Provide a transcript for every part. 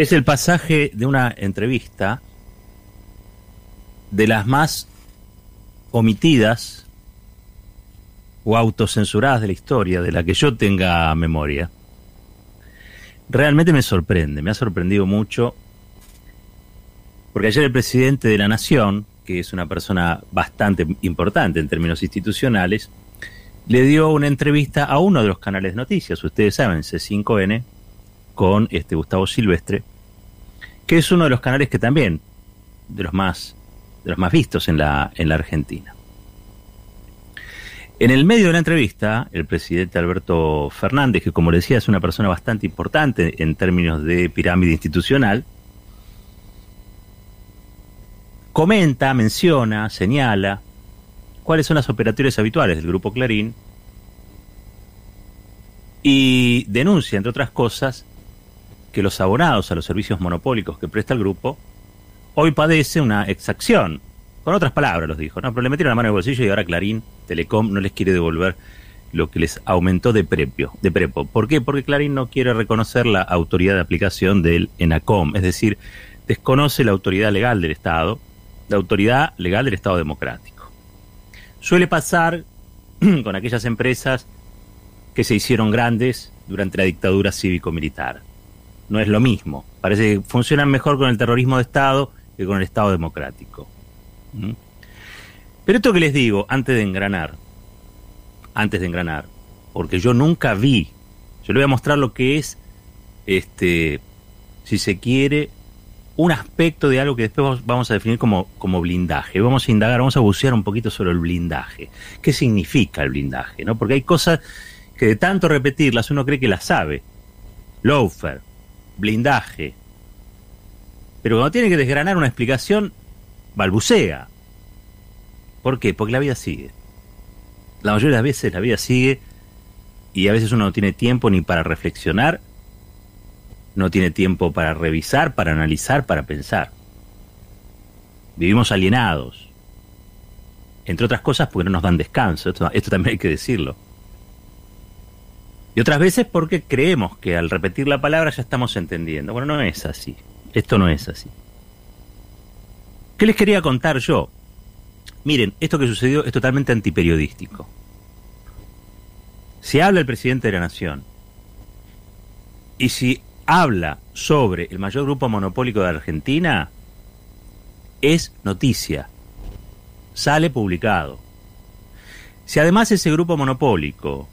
Es el pasaje de una entrevista de las más omitidas o autocensuradas de la historia, de la que yo tenga memoria. Realmente me sorprende, me ha sorprendido mucho, porque ayer el presidente de la Nación, que es una persona bastante importante en términos institucionales, le dio una entrevista a uno de los canales de noticias, ustedes saben, C5N, con este Gustavo Silvestre, que es uno de los canales que también, de los más, de los más vistos en la, en la Argentina. En el medio de la entrevista, el presidente Alberto Fernández, que como le decía es una persona bastante importante en términos de pirámide institucional, comenta, menciona, señala cuáles son las operatorias habituales del Grupo Clarín y denuncia, entre otras cosas, que los abonados a los servicios monopólicos que presta el grupo hoy padece una exacción. Con otras palabras los dijo, ¿no? Pero le metieron la mano en el bolsillo y ahora Clarín, Telecom, no les quiere devolver lo que les aumentó de prepio, de prepo. ¿Por qué? Porque Clarín no quiere reconocer la autoridad de aplicación del ENACOM, es decir, desconoce la autoridad legal del Estado, la autoridad legal del Estado democrático. Suele pasar con aquellas empresas que se hicieron grandes durante la dictadura cívico-militar. No es lo mismo. Parece que funcionan mejor con el terrorismo de Estado que con el Estado democrático. ¿Mm? Pero esto que les digo, antes de engranar, antes de engranar, porque yo nunca vi, yo le voy a mostrar lo que es, este, si se quiere, un aspecto de algo que después vamos a definir como, como blindaje. Vamos a indagar, vamos a bucear un poquito sobre el blindaje. ¿Qué significa el blindaje? ¿no? Porque hay cosas que de tanto repetirlas uno cree que las sabe. Loafer, blindaje. Pero cuando tiene que desgranar una explicación, balbucea. ¿Por qué? Porque la vida sigue. La mayoría de las veces la vida sigue y a veces uno no tiene tiempo ni para reflexionar, no tiene tiempo para revisar, para analizar, para pensar. Vivimos alienados. Entre otras cosas porque no nos dan descanso, esto, esto también hay que decirlo. Y otras veces porque creemos que al repetir la palabra ya estamos entendiendo. Bueno, no es así. Esto no es así. ¿Qué les quería contar yo? Miren, esto que sucedió es totalmente antiperiodístico. Si habla el presidente de la Nación y si habla sobre el mayor grupo monopólico de Argentina, es noticia. Sale publicado. Si además ese grupo monopólico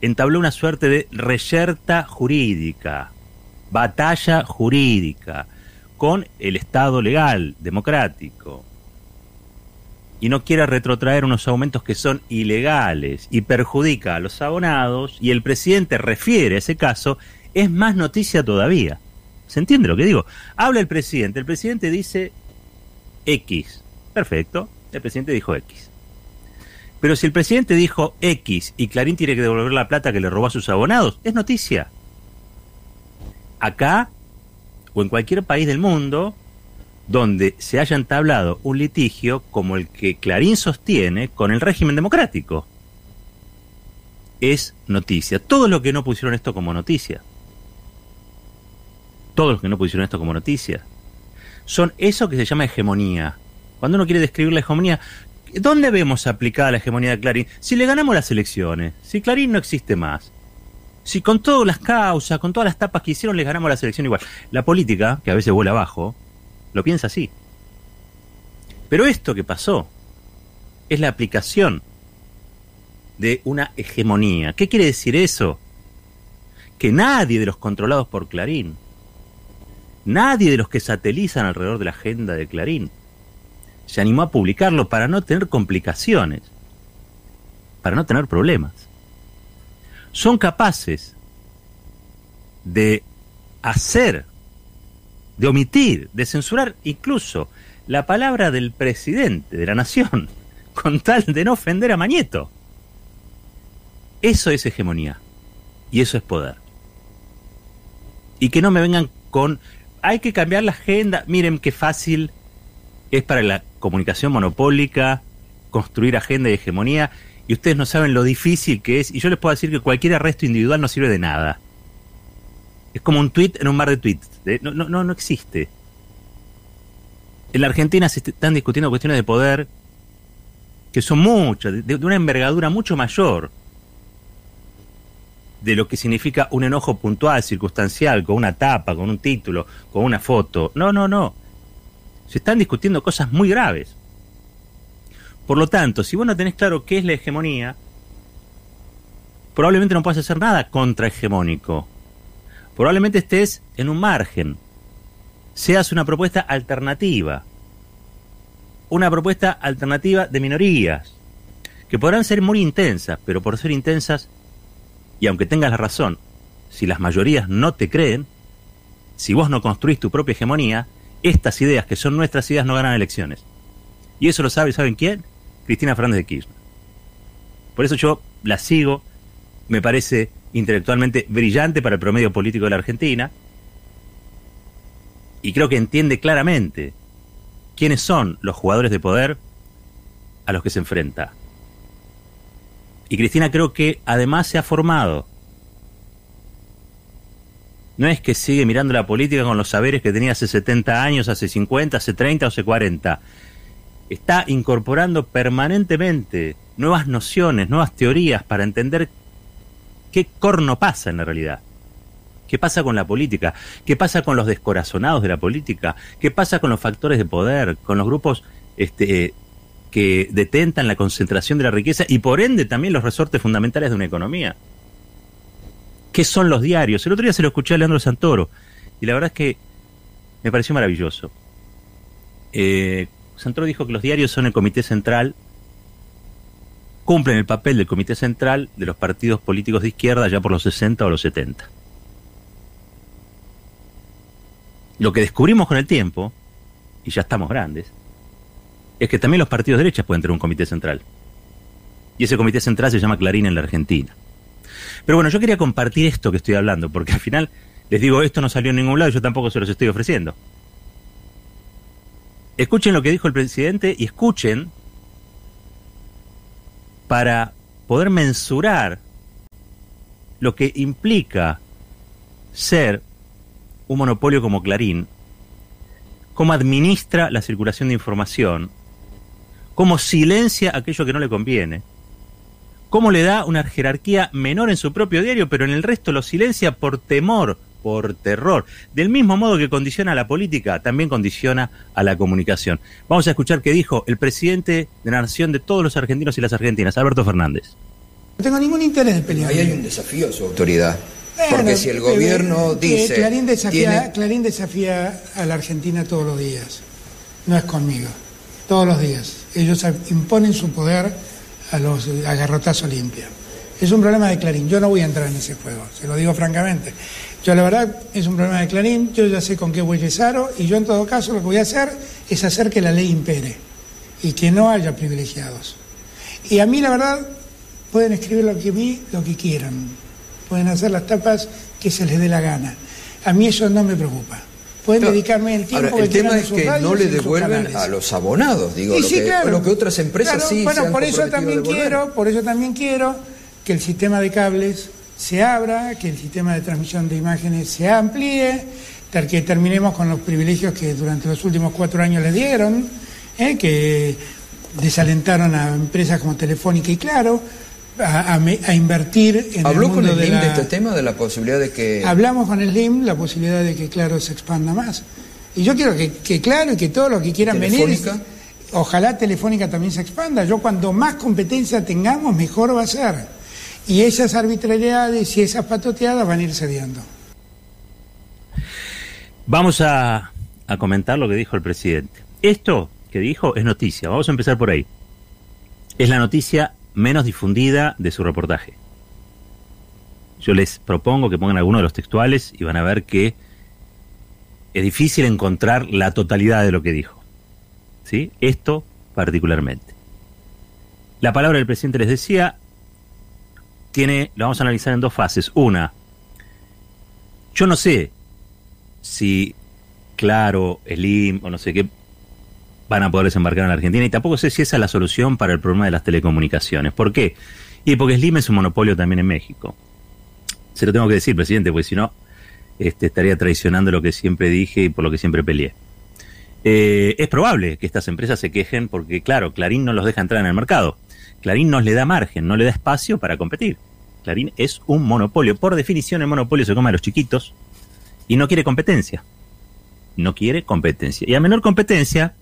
entabló una suerte de reyerta jurídica, batalla jurídica con el Estado legal, democrático, y no quiere retrotraer unos aumentos que son ilegales y perjudica a los abonados, y el presidente refiere a ese caso, es más noticia todavía. ¿Se entiende lo que digo? Habla el presidente, el presidente dice X. Perfecto, el presidente dijo X. Pero si el presidente dijo X y Clarín tiene que devolver la plata que le robó a sus abonados, es noticia. Acá o en cualquier país del mundo donde se haya entablado un litigio como el que Clarín sostiene con el régimen democrático. Es noticia. Todos los que no pusieron esto como noticia, todos los que no pusieron esto como noticia, son eso que se llama hegemonía. Cuando uno quiere describir la hegemonía, ¿Dónde vemos aplicada la hegemonía de Clarín? Si le ganamos las elecciones, si Clarín no existe más, si con todas las causas, con todas las tapas que hicieron, le ganamos la elección igual. La política, que a veces vuela abajo, lo piensa así. Pero esto que pasó es la aplicación de una hegemonía. ¿Qué quiere decir eso? Que nadie de los controlados por Clarín, nadie de los que satelizan alrededor de la agenda de Clarín, se animó a publicarlo para no tener complicaciones, para no tener problemas. Son capaces de hacer, de omitir, de censurar incluso la palabra del presidente de la nación, con tal de no ofender a Mañeto. Eso es hegemonía y eso es poder. Y que no me vengan con, hay que cambiar la agenda, miren qué fácil es para la comunicación monopólica, construir agenda y hegemonía, y ustedes no saben lo difícil que es, y yo les puedo decir que cualquier arresto individual no sirve de nada. Es como un tweet en un mar de tweets. No, no, no, no existe. En la Argentina se están discutiendo cuestiones de poder que son muchas, de, una envergadura mucho mayor de lo que significa un enojo puntual, circunstancial, con una tapa, con un título, con una foto. No, no, no. Se están discutiendo cosas muy graves. Por lo tanto, si vos no tenés claro qué es la hegemonía, probablemente no puedas hacer nada contrahegemónico. Probablemente estés en un margen. Seas una propuesta alternativa. Una propuesta alternativa de minorías. Que podrán ser muy intensas, pero por ser intensas, y aunque tengas la razón, si las mayorías no te creen, si vos no construís tu propia hegemonía, estas ideas que son nuestras ideas no ganan elecciones. Y eso lo sabe, ¿saben quién? Cristina Fernández de Kirchner. Por eso yo la sigo me parece intelectualmente brillante para el promedio político de la Argentina. Y creo que entiende claramente quiénes son los jugadores de poder a los que se enfrenta. Y Cristina creo que además se ha formado. No es que sigue mirando la política con los saberes que tenía hace 70 años, hace 50, hace 30 o hace 40. Está incorporando permanentemente nuevas nociones, nuevas teorías para entender ¿Qué corno pasa en la realidad? ¿Qué pasa con la política? ¿Qué pasa con los descorazonados de la política? ¿Qué pasa con los factores de poder? ¿Con los grupos este, que detentan la concentración de la riqueza y por ende también los resortes fundamentales de una economía? ¿Qué son los diarios? El otro día se lo escuché a Leandro Santoro y la verdad es que me pareció maravilloso. Eh, Santoro dijo que los diarios son el comité central cumplen el papel del Comité Central de los partidos políticos de izquierda ya por los 60 o los 70. Lo que descubrimos con el tiempo, y ya estamos grandes, es que también los partidos de derecha pueden tener un comité central. Y ese comité central se llama Clarín en la Argentina. Pero bueno, yo quería compartir esto que estoy hablando, porque al final les digo, esto no salió en ningún lado, yo tampoco se los estoy ofreciendo. Escuchen lo que dijo el presidente y escuchen para poder mensurar lo que implica ser un monopolio como Clarín, cómo administra la circulación de información, cómo silencia aquello que no le conviene, cómo le da una jerarquía menor en su propio diario, pero en el resto lo silencia por temor por terror. Del mismo modo que condiciona a la política, también condiciona a la comunicación. Vamos a escuchar qué dijo el presidente de la nación de todos los argentinos y las argentinas, Alberto Fernández. No tengo ningún interés de pelear. Ahí hay un desafío a su autoridad. porque si el gobierno dice... Clarín desafía, Clarín desafía a la Argentina todos los días. No es conmigo. Todos los días. Ellos imponen su poder a los agarrotazos limpios. Es un problema de Clarín. Yo no voy a entrar en ese juego, se lo digo francamente. Yo la verdad es un problema de Clarín, yo ya sé con qué voy Aro y yo en todo caso lo que voy a hacer es hacer que la ley impere y que no haya privilegiados. Y a mí la verdad pueden escribir lo que mí, lo que quieran, pueden hacer las tapas que se les dé la gana. A mí eso no me preocupa. Pueden dedicarme el tiempo ahora, el tema es que no le devuelven a los abonados, digo, lo, que, lo, que, otras empresas sí Bueno, por eso también quiero, por eso también quiero que el sistema de cables se abra, que el sistema de transmisión de imágenes se amplíe, que terminemos con los privilegios que durante los últimos cuatro años le dieron, ¿eh? que desalentaron a empresas como Telefónica y Claro, a, invertir en ¿Habló el mundo con el de, de este tema, de la posibilidad de que... Hablamos con el LIM, la posibilidad de que Claro se expanda más. Y yo quiero que, Claro y que todos los que quieran venir... Ojalá Telefónica también se expanda. Yo cuando más competencia tengamos, mejor va a ser. Y esas arbitrariedades y esas patoteadas van a ir cediendo. Vamos a, comentar lo que dijo el presidente. Esto que dijo es noticia, vamos a empezar por ahí. Es la noticia menos difundida de su reportaje. Yo les propongo que pongan alguno de los textuales y van a ver que es difícil encontrar la totalidad de lo que dijo. ¿Sí? Esto particularmente. La palabra del presidente les decía tiene, lo vamos a analizar en dos fases. Una, yo no sé si Claro, Slim o no sé qué van a poder desembarcar en Argentina y tampoco sé si esa es la solución para el problema de las telecomunicaciones. ¿Por qué? Y porque Slim es un monopolio también en México. Se lo tengo que decir, presidente, porque si no, este, estaría traicionando lo que siempre dije y por lo que siempre peleé. Eh, es probable que estas empresas se quejen porque, claro, Clarín no los deja entrar en el mercado. Clarín no le da margen, no le da espacio para competir. Clarín es un monopolio. Por definición, el monopolio se come a los chiquitos y no quiere competencia. No quiere competencia. Y a menor competencia,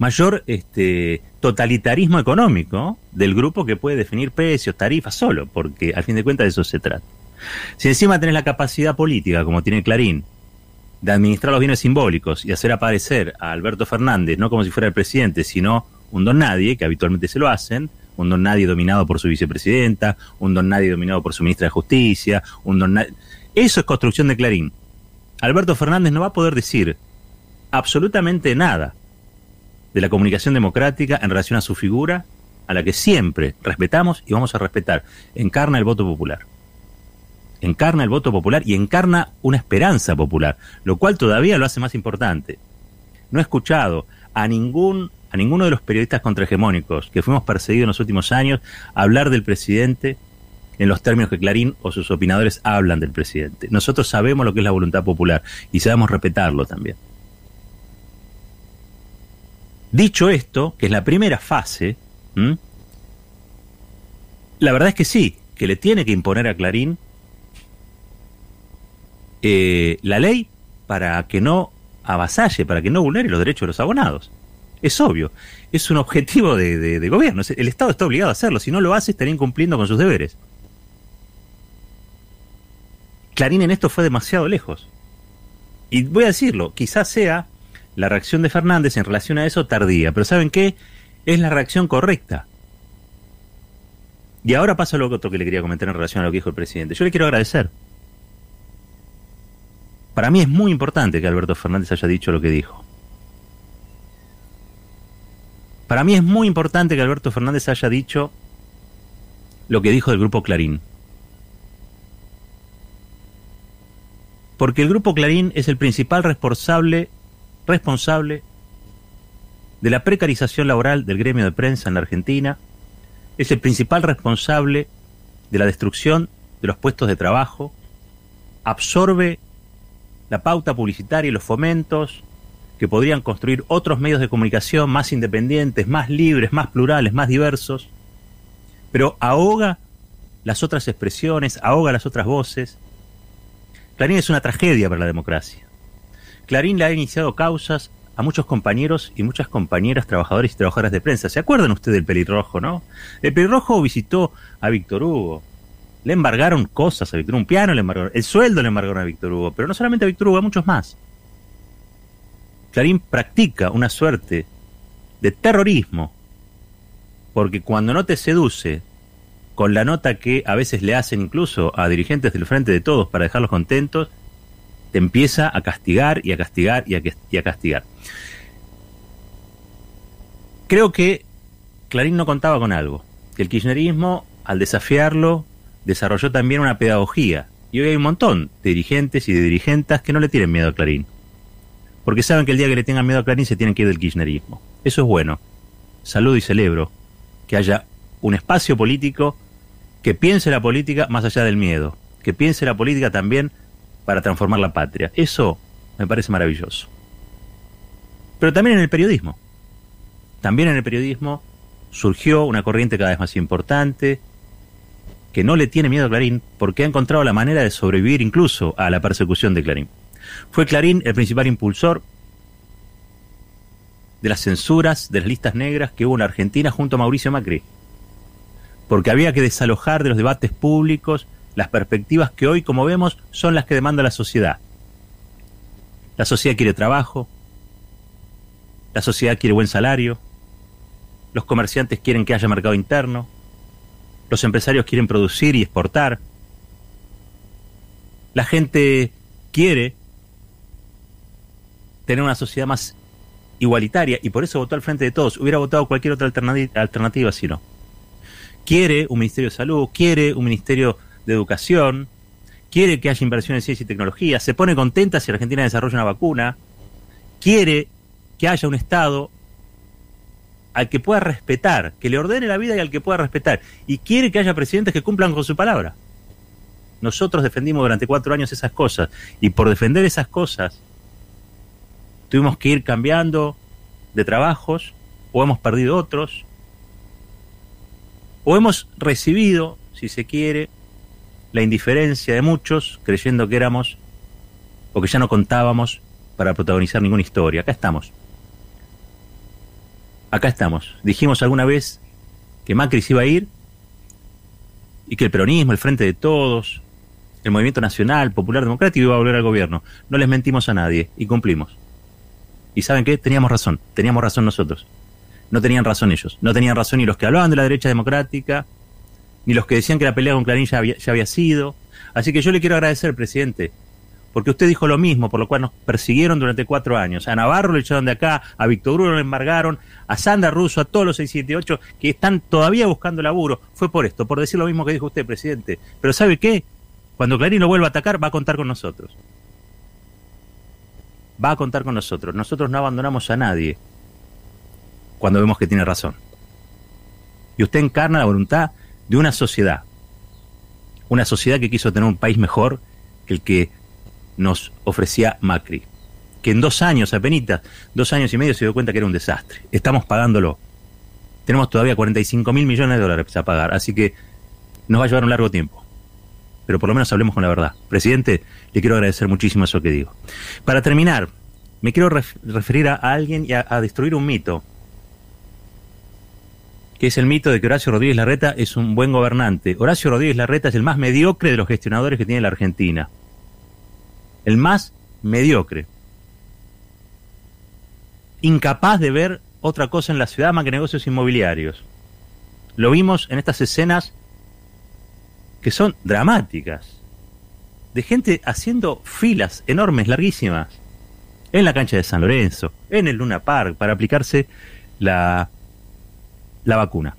mayor este, totalitarismo económico del grupo que puede definir precios, tarifas solo, porque al fin de cuentas de eso se trata. Si encima tenés la capacidad política, como tiene Clarín, de administrar los bienes simbólicos y hacer aparecer a Alberto Fernández no como si fuera el presidente, sino un don nadie, que habitualmente se lo hacen, un don nadie dominado por su vicepresidenta, un don nadie dominado por su ministra de Justicia, un don nadie... Eso es construcción de Clarín. Alberto Fernández no va a poder decir absolutamente nada de la comunicación democrática en relación a su figura, a la que siempre respetamos y vamos a respetar. Encarna el voto popular. Encarna el voto popular y encarna una esperanza popular, lo cual todavía lo hace más importante. No he escuchado a ningún a ninguno de los periodistas contrahegemónicos que fuimos perseguidos en los últimos años hablar del presidente en los términos que Clarín o sus opinadores hablan del presidente. Nosotros sabemos lo que es la voluntad popular y sabemos respetarlo también. Dicho esto, que es la primera fase, la verdad es que sí, que le tiene que imponer a Clarín eh, la ley para que no avasalle, para que no vulnere los derechos de los abonados. Es obvio, es un objetivo de, gobierno, el Estado está obligado a hacerlo, si no lo hace estaría incumpliendo con sus deberes. Clarín en esto fue demasiado lejos. Y voy a decirlo, quizás sea la reacción de Fernández en relación a eso tardía, pero ¿saben qué? Es la reacción correcta. Y ahora pasa lo otro que le quería comentar en relación a lo que dijo el presidente. Yo le quiero agradecer. Para mí es muy importante que Alberto Fernández haya dicho lo que dijo. Para mí es muy importante que Alberto Fernández haya dicho lo que dijo del grupo Clarín. Porque el grupo Clarín es el principal responsable responsable de la precarización laboral del gremio de prensa en la Argentina, es el principal responsable de la destrucción de los puestos de trabajo, absorbe la pauta publicitaria y los fomentos que podrían construir otros medios de comunicación más independientes, más libres, más plurales, más diversos, pero ahoga las otras expresiones, ahoga las otras voces. Clarín es una tragedia para la democracia. Clarín le ha iniciado causas a muchos compañeros y muchas compañeras trabajadores y trabajadoras de prensa. ¿Se acuerdan ustedes del pelirrojo, no? El pelirrojo visitó a Víctor Hugo. Le embargaron cosas a Víctor Hugo, un piano le embargaron, el sueldo le embargaron a Víctor Hugo, pero no solamente a Víctor Hugo, a muchos más. Clarín practica una suerte de terrorismo, porque cuando no te seduce con la nota que a veces le hacen incluso a dirigentes del Frente de Todos para dejarlos contentos, te empieza a castigar y a castigar y a, castigar. Creo que Clarín no contaba con algo, el kirchnerismo, al desafiarlo, desarrolló también una pedagogía. Y hoy hay un montón de dirigentes y de dirigentas que no le tienen miedo a Clarín. Porque saben que el día que le tengan miedo a Clarín se tienen que ir del kirchnerismo. Eso es bueno. Saludo y celebro que haya un espacio político que piense la política más allá del miedo, que piense la política también para transformar la patria. Eso me parece maravilloso. Pero también en el periodismo. También en el periodismo surgió una corriente cada vez más importante que no le tiene miedo a Clarín porque ha encontrado la manera de sobrevivir incluso a la persecución de Clarín. Fue Clarín el principal impulsor de las censuras de las listas negras que hubo en Argentina junto a Mauricio Macri. Porque había que desalojar de los debates públicos las perspectivas que hoy, como vemos, son las que demanda la sociedad. La sociedad quiere trabajo, la sociedad quiere buen salario, los comerciantes quieren que haya mercado interno, los empresarios quieren producir y exportar, la gente quiere tener una sociedad más igualitaria y por eso votó al frente de todos. Hubiera votado cualquier otra alternativa si no. Quiere un ministerio de salud, quiere un ministerio de educación, quiere que haya inversión en ciencia y tecnología, se pone contenta si Argentina desarrolla una vacuna, quiere que haya un Estado al que pueda respetar, que le ordene la vida y al que pueda respetar, y quiere que haya presidentes que cumplan con su palabra. Nosotros defendimos durante cuatro años esas cosas y por defender esas cosas tuvimos que ir cambiando de trabajos o hemos perdido otros o hemos recibido, si se quiere, la indiferencia de muchos creyendo que éramos o que ya no contábamos para protagonizar ninguna historia. Acá estamos. Acá estamos. Dijimos alguna vez que Macri iba a ir y que el peronismo, el Frente de Todos, el Movimiento Nacional, Popular Democrático iba a volver al gobierno. No les mentimos a nadie y cumplimos. ¿Y saben qué? Teníamos razón, teníamos razón nosotros. No tenían razón ellos, no tenían razón ni los que hablaban de la derecha democrática, ni los que decían que la pelea con Clarín ya había, sido. Así que yo le quiero agradecer, presidente, porque usted dijo lo mismo, por lo cual nos persiguieron durante cuatro años. A Navarro le echaron de acá, a Víctor Hugo lo embargaron, a Sandra Russo, a todos los 678 que están todavía buscando laburo. Fue por esto, por decir lo mismo que dijo usted, presidente. Pero ¿sabe qué? Cuando Clarín lo vuelva a atacar, va a contar con nosotros. Va a contar con nosotros. Nosotros no abandonamos a nadie cuando vemos que tiene razón. Y usted encarna la voluntad de una sociedad. Una sociedad que quiso tener un país mejor que el que nos ofrecía Macri, que en dos años, apenas, dos años y medio se dio cuenta que era un desastre. Estamos pagándolo. Tenemos todavía 45 mil millones de dólares a pagar, así que nos va a llevar un largo tiempo. Pero por lo menos hablemos con la verdad. Presidente, le quiero agradecer muchísimo eso que digo. Para terminar, me quiero referir a, alguien y a, a destruir un mito que es el mito de que Horacio Rodríguez Larreta es un buen gobernante. Horacio Rodríguez Larreta es el más mediocre de los gestionadores que tiene la Argentina el más mediocre, incapaz de ver otra cosa en la ciudad más que negocios inmobiliarios. Lo vimos en estas escenas que son dramáticas, de gente haciendo filas enormes, larguísimas, en la cancha de San Lorenzo, en el Luna Park, para aplicarse la, la vacuna.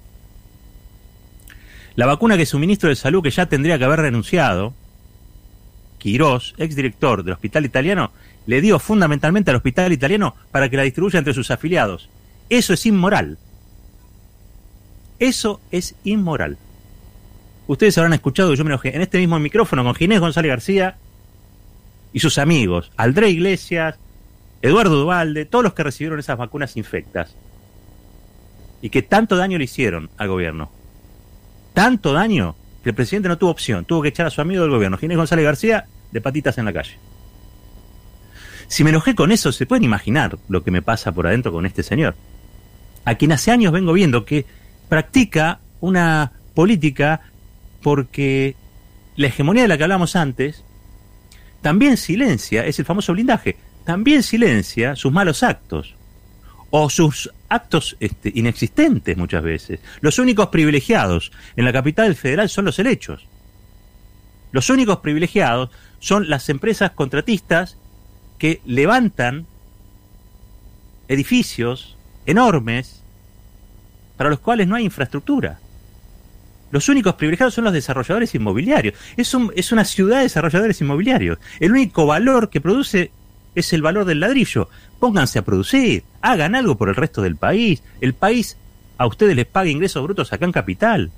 La vacuna que su ministro de Salud, que ya tendría que haber renunciado, Quirós, exdirector del Hospital Italiano, le dio fundamentalmente al Hospital Italiano para que la distribuya entre sus afiliados. Eso es inmoral. Eso es inmoral. Ustedes habrán escuchado, yo me enojé en este mismo micrófono con Ginés González García y sus amigos, Aldré Iglesias, Eduardo Duvalde, todos los que recibieron esas vacunas infectas y que tanto daño le hicieron al gobierno. Tanto daño que el presidente no tuvo opción, tuvo que echar a su amigo del gobierno, Ginés González García, de patitas en la calle. Si me enojé con eso, se pueden imaginar lo que me pasa por adentro con este señor, a quien hace años vengo viendo que practica una política porque la hegemonía de la que hablamos antes también silencia, es el famoso blindaje, también silencia sus malos actos o sus actos este, inexistentes muchas veces. Los únicos privilegiados en la capital federal son los helechos. Los únicos privilegiados son las empresas contratistas que levantan edificios enormes para los cuales no hay infraestructura. Los únicos privilegiados son los desarrolladores inmobiliarios. Es, es una ciudad de desarrolladores inmobiliarios. El único valor que produce es el valor del ladrillo. Pónganse a producir, hagan algo por el resto del país. El país a ustedes les paga ingresos brutos acá en capital.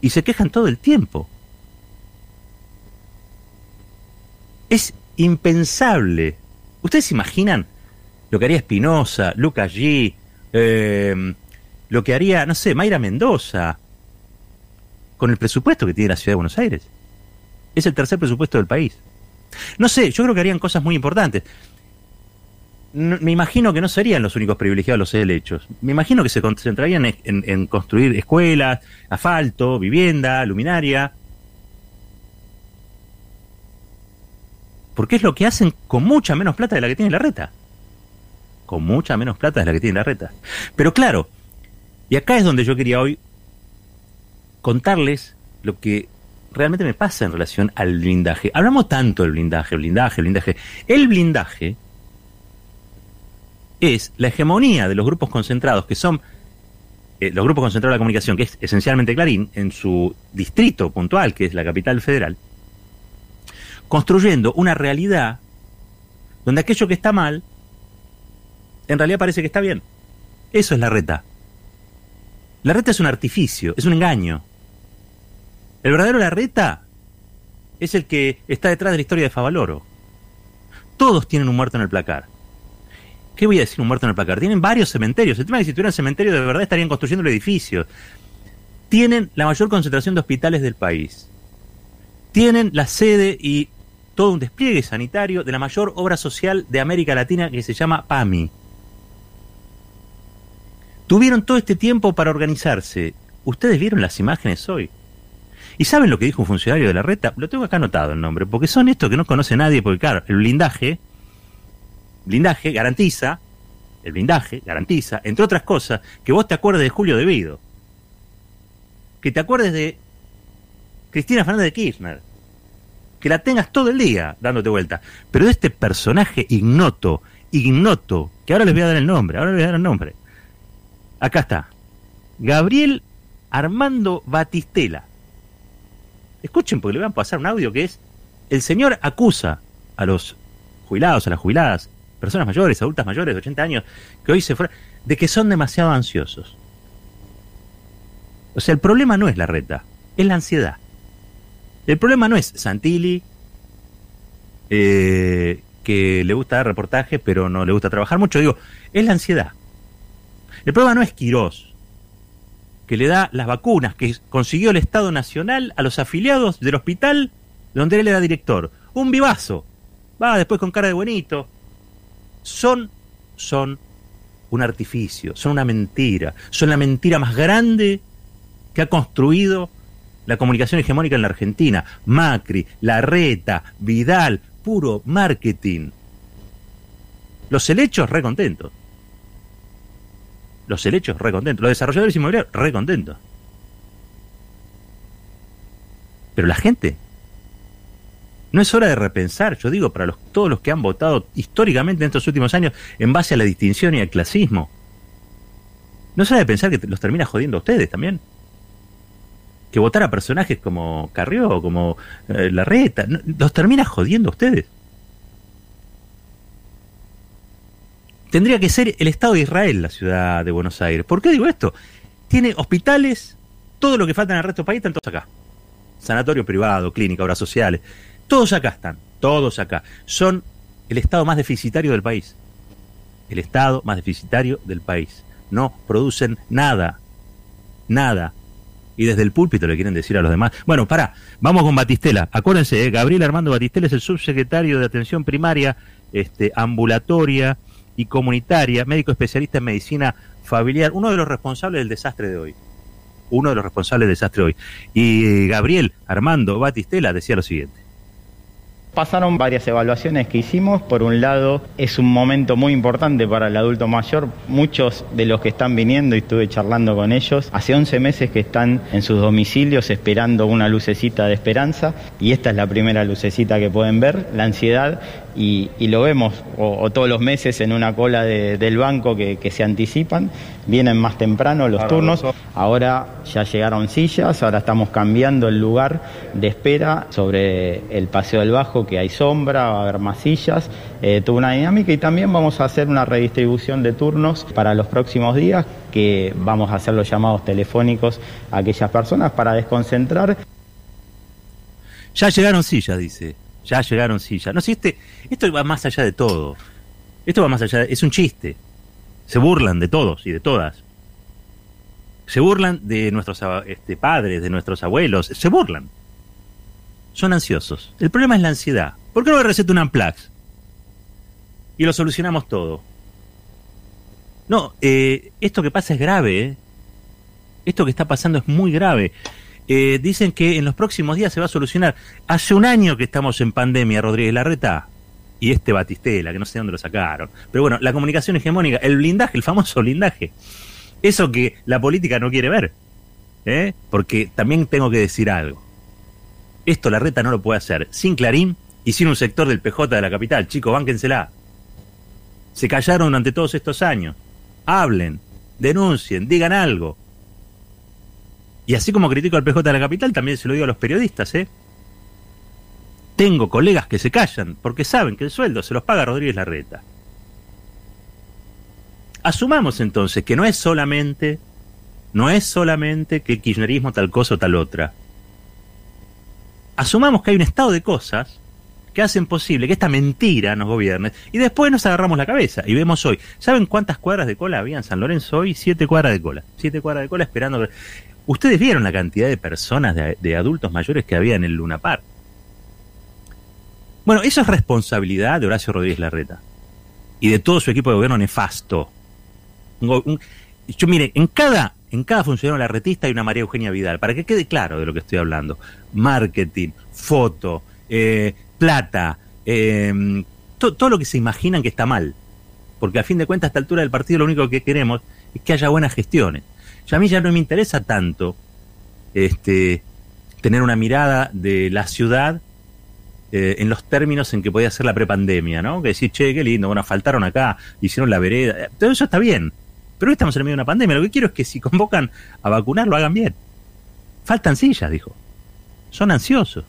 Y se quejan todo el tiempo. Es impensable. ¿Ustedes se imaginan lo que haría Espinosa, Lucas G., eh, lo que haría, no sé, Mayra Mendoza, con el presupuesto que tiene la ciudad de Buenos Aires? Es el tercer presupuesto del país. No sé, yo creo que harían cosas muy importantes. me imagino que no serían los únicos privilegiados los helechos. Me imagino que se concentrarían en, construir escuelas, asfalto, vivienda, luminaria. Porque es lo que hacen con mucha menos plata de la que tiene la reta. Con mucha menos plata de la que tiene la reta. Pero claro, y acá es donde yo quería hoy contarles lo que realmente me pasa en relación al blindaje. Hablamos tanto del blindaje, blindaje, blindaje. El blindaje es la hegemonía de los grupos concentrados, que son eh, los grupos concentrados de la comunicación, que es esencialmente Clarín, en su distrito puntual, que es la capital federal, construyendo una realidad donde aquello que está mal, en realidad parece que está bien. Eso es la reta. La reta es un artificio, es un engaño. El verdadero Larreta es el que está detrás de la historia de Favaloro. Todos tienen un muerto en el placar. ¿Qué voy a decir un muerto en el placar? Tienen varios cementerios. El tema es que si tuvieran cementerio de verdad estarían construyendo el edificio. Tienen la mayor concentración de hospitales del país. Tienen la sede y todo un despliegue sanitario de la mayor obra social de América Latina que se llama PAMI. Tuvieron todo este tiempo para organizarse. Ustedes vieron las imágenes hoy. ¿Y saben lo que dijo un funcionario de la reta? Lo tengo acá anotado el nombre, porque son estos que no conoce nadie, porque claro, el blindaje, blindaje garantiza, el blindaje garantiza, entre otras cosas, que vos te acuerdes de Julio Devido, que te acuerdes de Cristina Fernández de Kirchner, que la tengas todo el día dándote vuelta, pero de este personaje ignoto, ignoto, que ahora les voy a dar el nombre, ahora les voy a dar el nombre. Acá está. Gabriel Armando Batistela. Escuchen porque le van a pasar un audio que es, el señor acusa a los jubilados, a las jubiladas, personas mayores, adultas mayores de 80 años, que hoy se fueron, de que son demasiado ansiosos. O sea, el problema no es la reta, es la ansiedad. El problema no es Santilli, eh, que le gusta dar reportaje, pero no le gusta trabajar mucho. Digo, es la ansiedad. El problema no es Quirós, que le da las vacunas que consiguió el Estado Nacional a los afiliados del hospital donde él era director. Un vivazo. Va después con cara de buenito. Son, son un artificio, son una mentira, son la mentira más grande que ha construido la comunicación hegemónica en la Argentina. Macri, Larreta, Vidal, puro marketing. Los helechos recontentos. Los helechos, re contentos. Los desarrolladores inmobiliarios, re contentos. Pero la gente. No es hora de repensar, yo digo, para los, todos los que han votado históricamente en estos últimos años en base a la distinción y al clasismo. ¿No es hora de pensar que los termina jodiendo a ustedes también? Que votar a personajes como Carrió, como eh, Larreta, los termina jodiendo a ustedes. Tendría que ser el Estado de Israel la ciudad de Buenos Aires. ¿Por qué digo esto? Tiene hospitales, todo lo que falta en el resto del país están todos acá. Sanatorio privado, clínica, obras sociales. Todos acá están, todos acá. Son el Estado más deficitario del país. El Estado más deficitario del país. No producen nada. Nada. Y desde el púlpito le quieren decir a los demás. Bueno, pará, vamos con Batistela. Acuérdense, ¿eh? Gabriel Armando Batistela es el subsecretario de Atención Primaria, este, ambulatoria, y comunitaria, médico especialista en medicina familiar, uno de los responsables del desastre de hoy. Uno de los responsables del desastre de hoy. Y Gabriel Armando Batistela decía lo siguiente. Pasaron varias evaluaciones que hicimos. Por un lado, es un momento muy importante para el adulto mayor. Muchos de los que están viniendo, y estuve charlando con ellos, hace 11 meses que están en sus domicilios esperando una lucecita de esperanza. Y esta es la primera lucecita que pueden ver. La ansiedad y, lo vemos o, todos los meses en una cola del banco que, se anticipan, vienen más temprano los turnos, ahora ya llegaron sillas, ahora estamos cambiando el lugar de espera sobre el Paseo del Bajo, que hay sombra, va a haber más sillas, eh, tuvo una dinámica y también vamos a hacer una redistribución de turnos para los próximos días, que vamos a hacer los llamados telefónicos a aquellas personas para desconcentrar. Ya llegaron sillas, dice ya llegaron sillas. No, si este, esto va más allá de todo. Esto va más allá, es un chiste. Se burlan de todos y de todas. Se burlan de nuestros este, padres, de nuestros abuelos. Se burlan. Son ansiosos. El problema es la ansiedad. ¿Por qué no le receta un Amplax? Y lo solucionamos todo. No, eh, esto que pasa es grave. ¿eh? Esto que está pasando es muy grave. Eh, dicen que en los próximos días se va a solucionar. Hace un año que estamos en pandemia, Rodríguez Larreta, y este Batistela, que no sé dónde lo sacaron. Pero bueno, la comunicación hegemónica, el blindaje, el famoso blindaje. Eso que la política no quiere ver. ¿eh? Porque también tengo que decir algo. Esto Larreta no lo puede hacer sin Clarín y sin un sector del PJ de la capital. Chicos, bánquensela. Se callaron durante todos estos años. Hablen, denuncien, digan algo. Y así como critico al PJ de la capital, también se lo digo a los periodistas, ¿eh? Tengo colegas que se callan porque saben que el sueldo se los paga Rodríguez Larreta. Asumamos entonces que no es solamente, no es solamente que el kirchnerismo tal cosa o tal otra. asumamos que hay un estado de cosas que hacen posible que esta mentira nos gobierne y después nos agarramos la cabeza y vemos hoy. ¿Saben cuántas cuadras de cola había en San Lorenzo hoy? Siete cuadras de cola. Siete cuadras de cola esperando. Ustedes vieron la cantidad de personas, de, adultos mayores que había en el Luna Park. Bueno, eso es responsabilidad de Horacio Rodríguez Larreta y de todo su equipo de gobierno nefasto. yo mire, en cada, en cada funcionario larretista hay una María Eugenia Vidal, para que quede claro de lo que estoy hablando. Marketing, foto, eh, plata, eh, todo lo que se imaginan que está mal. Porque a fin de cuentas, a esta altura del partido lo único que queremos es que haya buenas gestiones. Ya a mí ya no me interesa tanto este, tener una mirada de la ciudad eh, en los términos en que podía ser la prepandemia, ¿no? Que decir, che, qué lindo, bueno, faltaron acá, hicieron la vereda, todo eso está bien. Pero hoy estamos en medio de una pandemia, lo que quiero es que si convocan a vacunar lo hagan bien. Faltan sillas, dijo. Son ansiosos.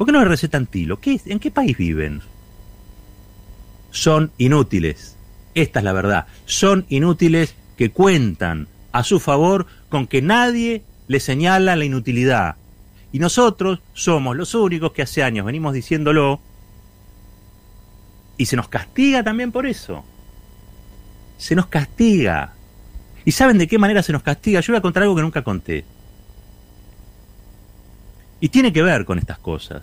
¿Por qué no le recetan tilo? ¿Qué, ¿En qué país viven? Son inútiles. Esta es la verdad. Son inútiles que cuentan a su favor con que nadie le señala la inutilidad. Y nosotros somos los únicos que hace años venimos diciéndolo y se nos castiga también por eso. Se nos castiga. ¿Y saben de qué manera se nos castiga? Yo voy a contar algo que nunca conté. Y tiene que ver con estas cosas.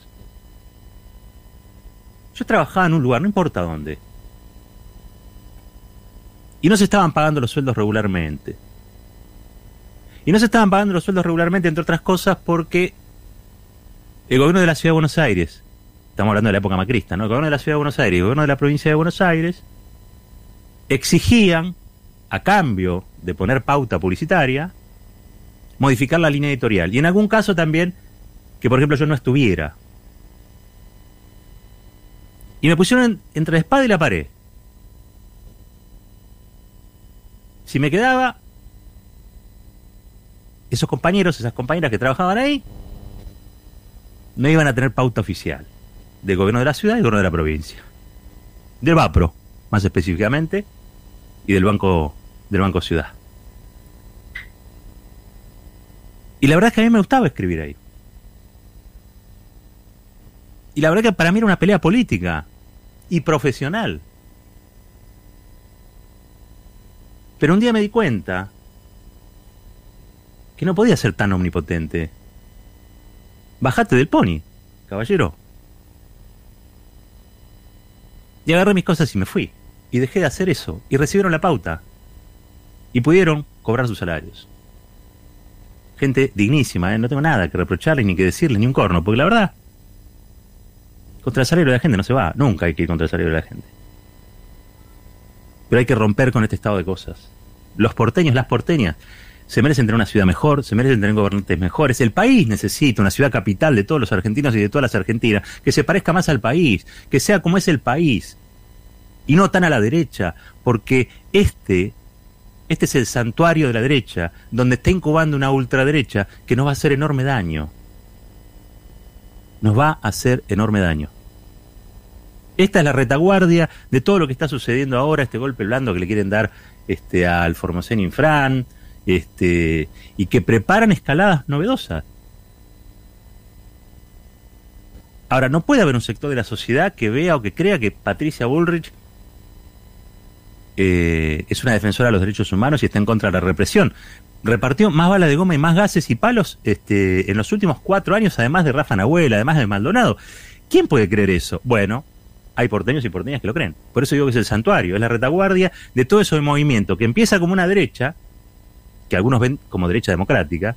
Yo trabajaba en un lugar, no importa dónde. Y no se estaban pagando los sueldos regularmente. Y no se estaban pagando los sueldos regularmente, entre otras cosas, porque el gobierno de la Ciudad de Buenos Aires, estamos hablando de la época macrista, ¿no? El gobierno de la Ciudad de Buenos Aires y el gobierno de la provincia de Buenos Aires exigían, a cambio de poner pauta publicitaria, modificar la línea editorial. Y en algún caso también que, por ejemplo, yo no estuviera. Y me pusieron entre la espada y la pared. Si me quedaba, esos compañeros, esas compañeras que trabajaban ahí, no iban a tener pauta oficial del gobierno de la ciudad y del gobierno de la provincia. Del VAPRO, más específicamente, y del Banco, del banco Ciudad. Y la verdad es que a mí me gustaba escribir ahí. Y la verdad que para mí era una pelea política y profesional. Pero un día me di cuenta que no podía ser tan omnipotente Bajate del pony, caballero. Y agarré mis cosas y me fui. Y dejé de hacer eso. Y recibieron la pauta. Y pudieron cobrar sus salarios. Gente dignísima, ¿eh? no tengo nada que reprocharle ni que decirle ni un corno, porque la verdad, contra el salario de la gente no se va. Nunca hay que ir contra el salario de la gente. Pero hay que romper con este estado de cosas. Los porteños, las porteñas, se merecen tener una ciudad mejor, se merecen tener gobernantes mejores. El país necesita una ciudad capital de todos los argentinos y de todas las argentinas, que se parezca más al país, que sea como es el país, y no tan a la derecha, porque este, este es el santuario de la derecha, donde está incubando una ultraderecha que nos va a hacer enorme daño. Nos va a hacer enorme daño. Esta es la retaguardia de todo lo que está sucediendo ahora, este golpe blando que le quieren dar este, al Formosen Infran, este, y que preparan escaladas novedosas. Ahora, no puede haber un sector de la sociedad que vea o que crea que Patricia Bullrich eh, es una defensora de los derechos humanos y está en contra de la represión. Repartió más balas de goma y más gases y palos este, en los últimos cuatro años, además de Rafa Nahuel, además de Maldonado. ¿Quién puede creer eso? Bueno, hay porteños y porteñas que lo creen. Por eso digo que es el santuario, es la retaguardia de todo ese movimiento que empieza como una derecha, que algunos ven como derecha democrática,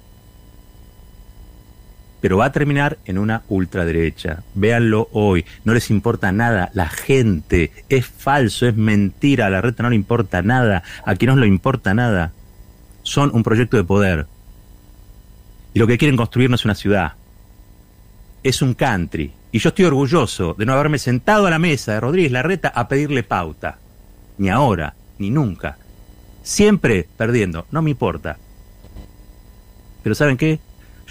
pero va a terminar en una ultraderecha. Véanlo hoy, no les importa nada, la gente es falso, es mentira, a la reta no le importa nada, a quien no le importa nada. Son un proyecto de poder. Y lo que quieren construir no es una ciudad, es un country. Y yo estoy orgulloso de no haberme sentado a la mesa de Rodríguez Larreta a pedirle pauta. Ni ahora, ni nunca. Siempre perdiendo, no me importa. Pero ¿saben qué?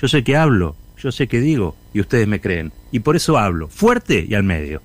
Yo sé que hablo, yo sé que digo y ustedes me creen. Y por eso hablo, fuerte y al medio.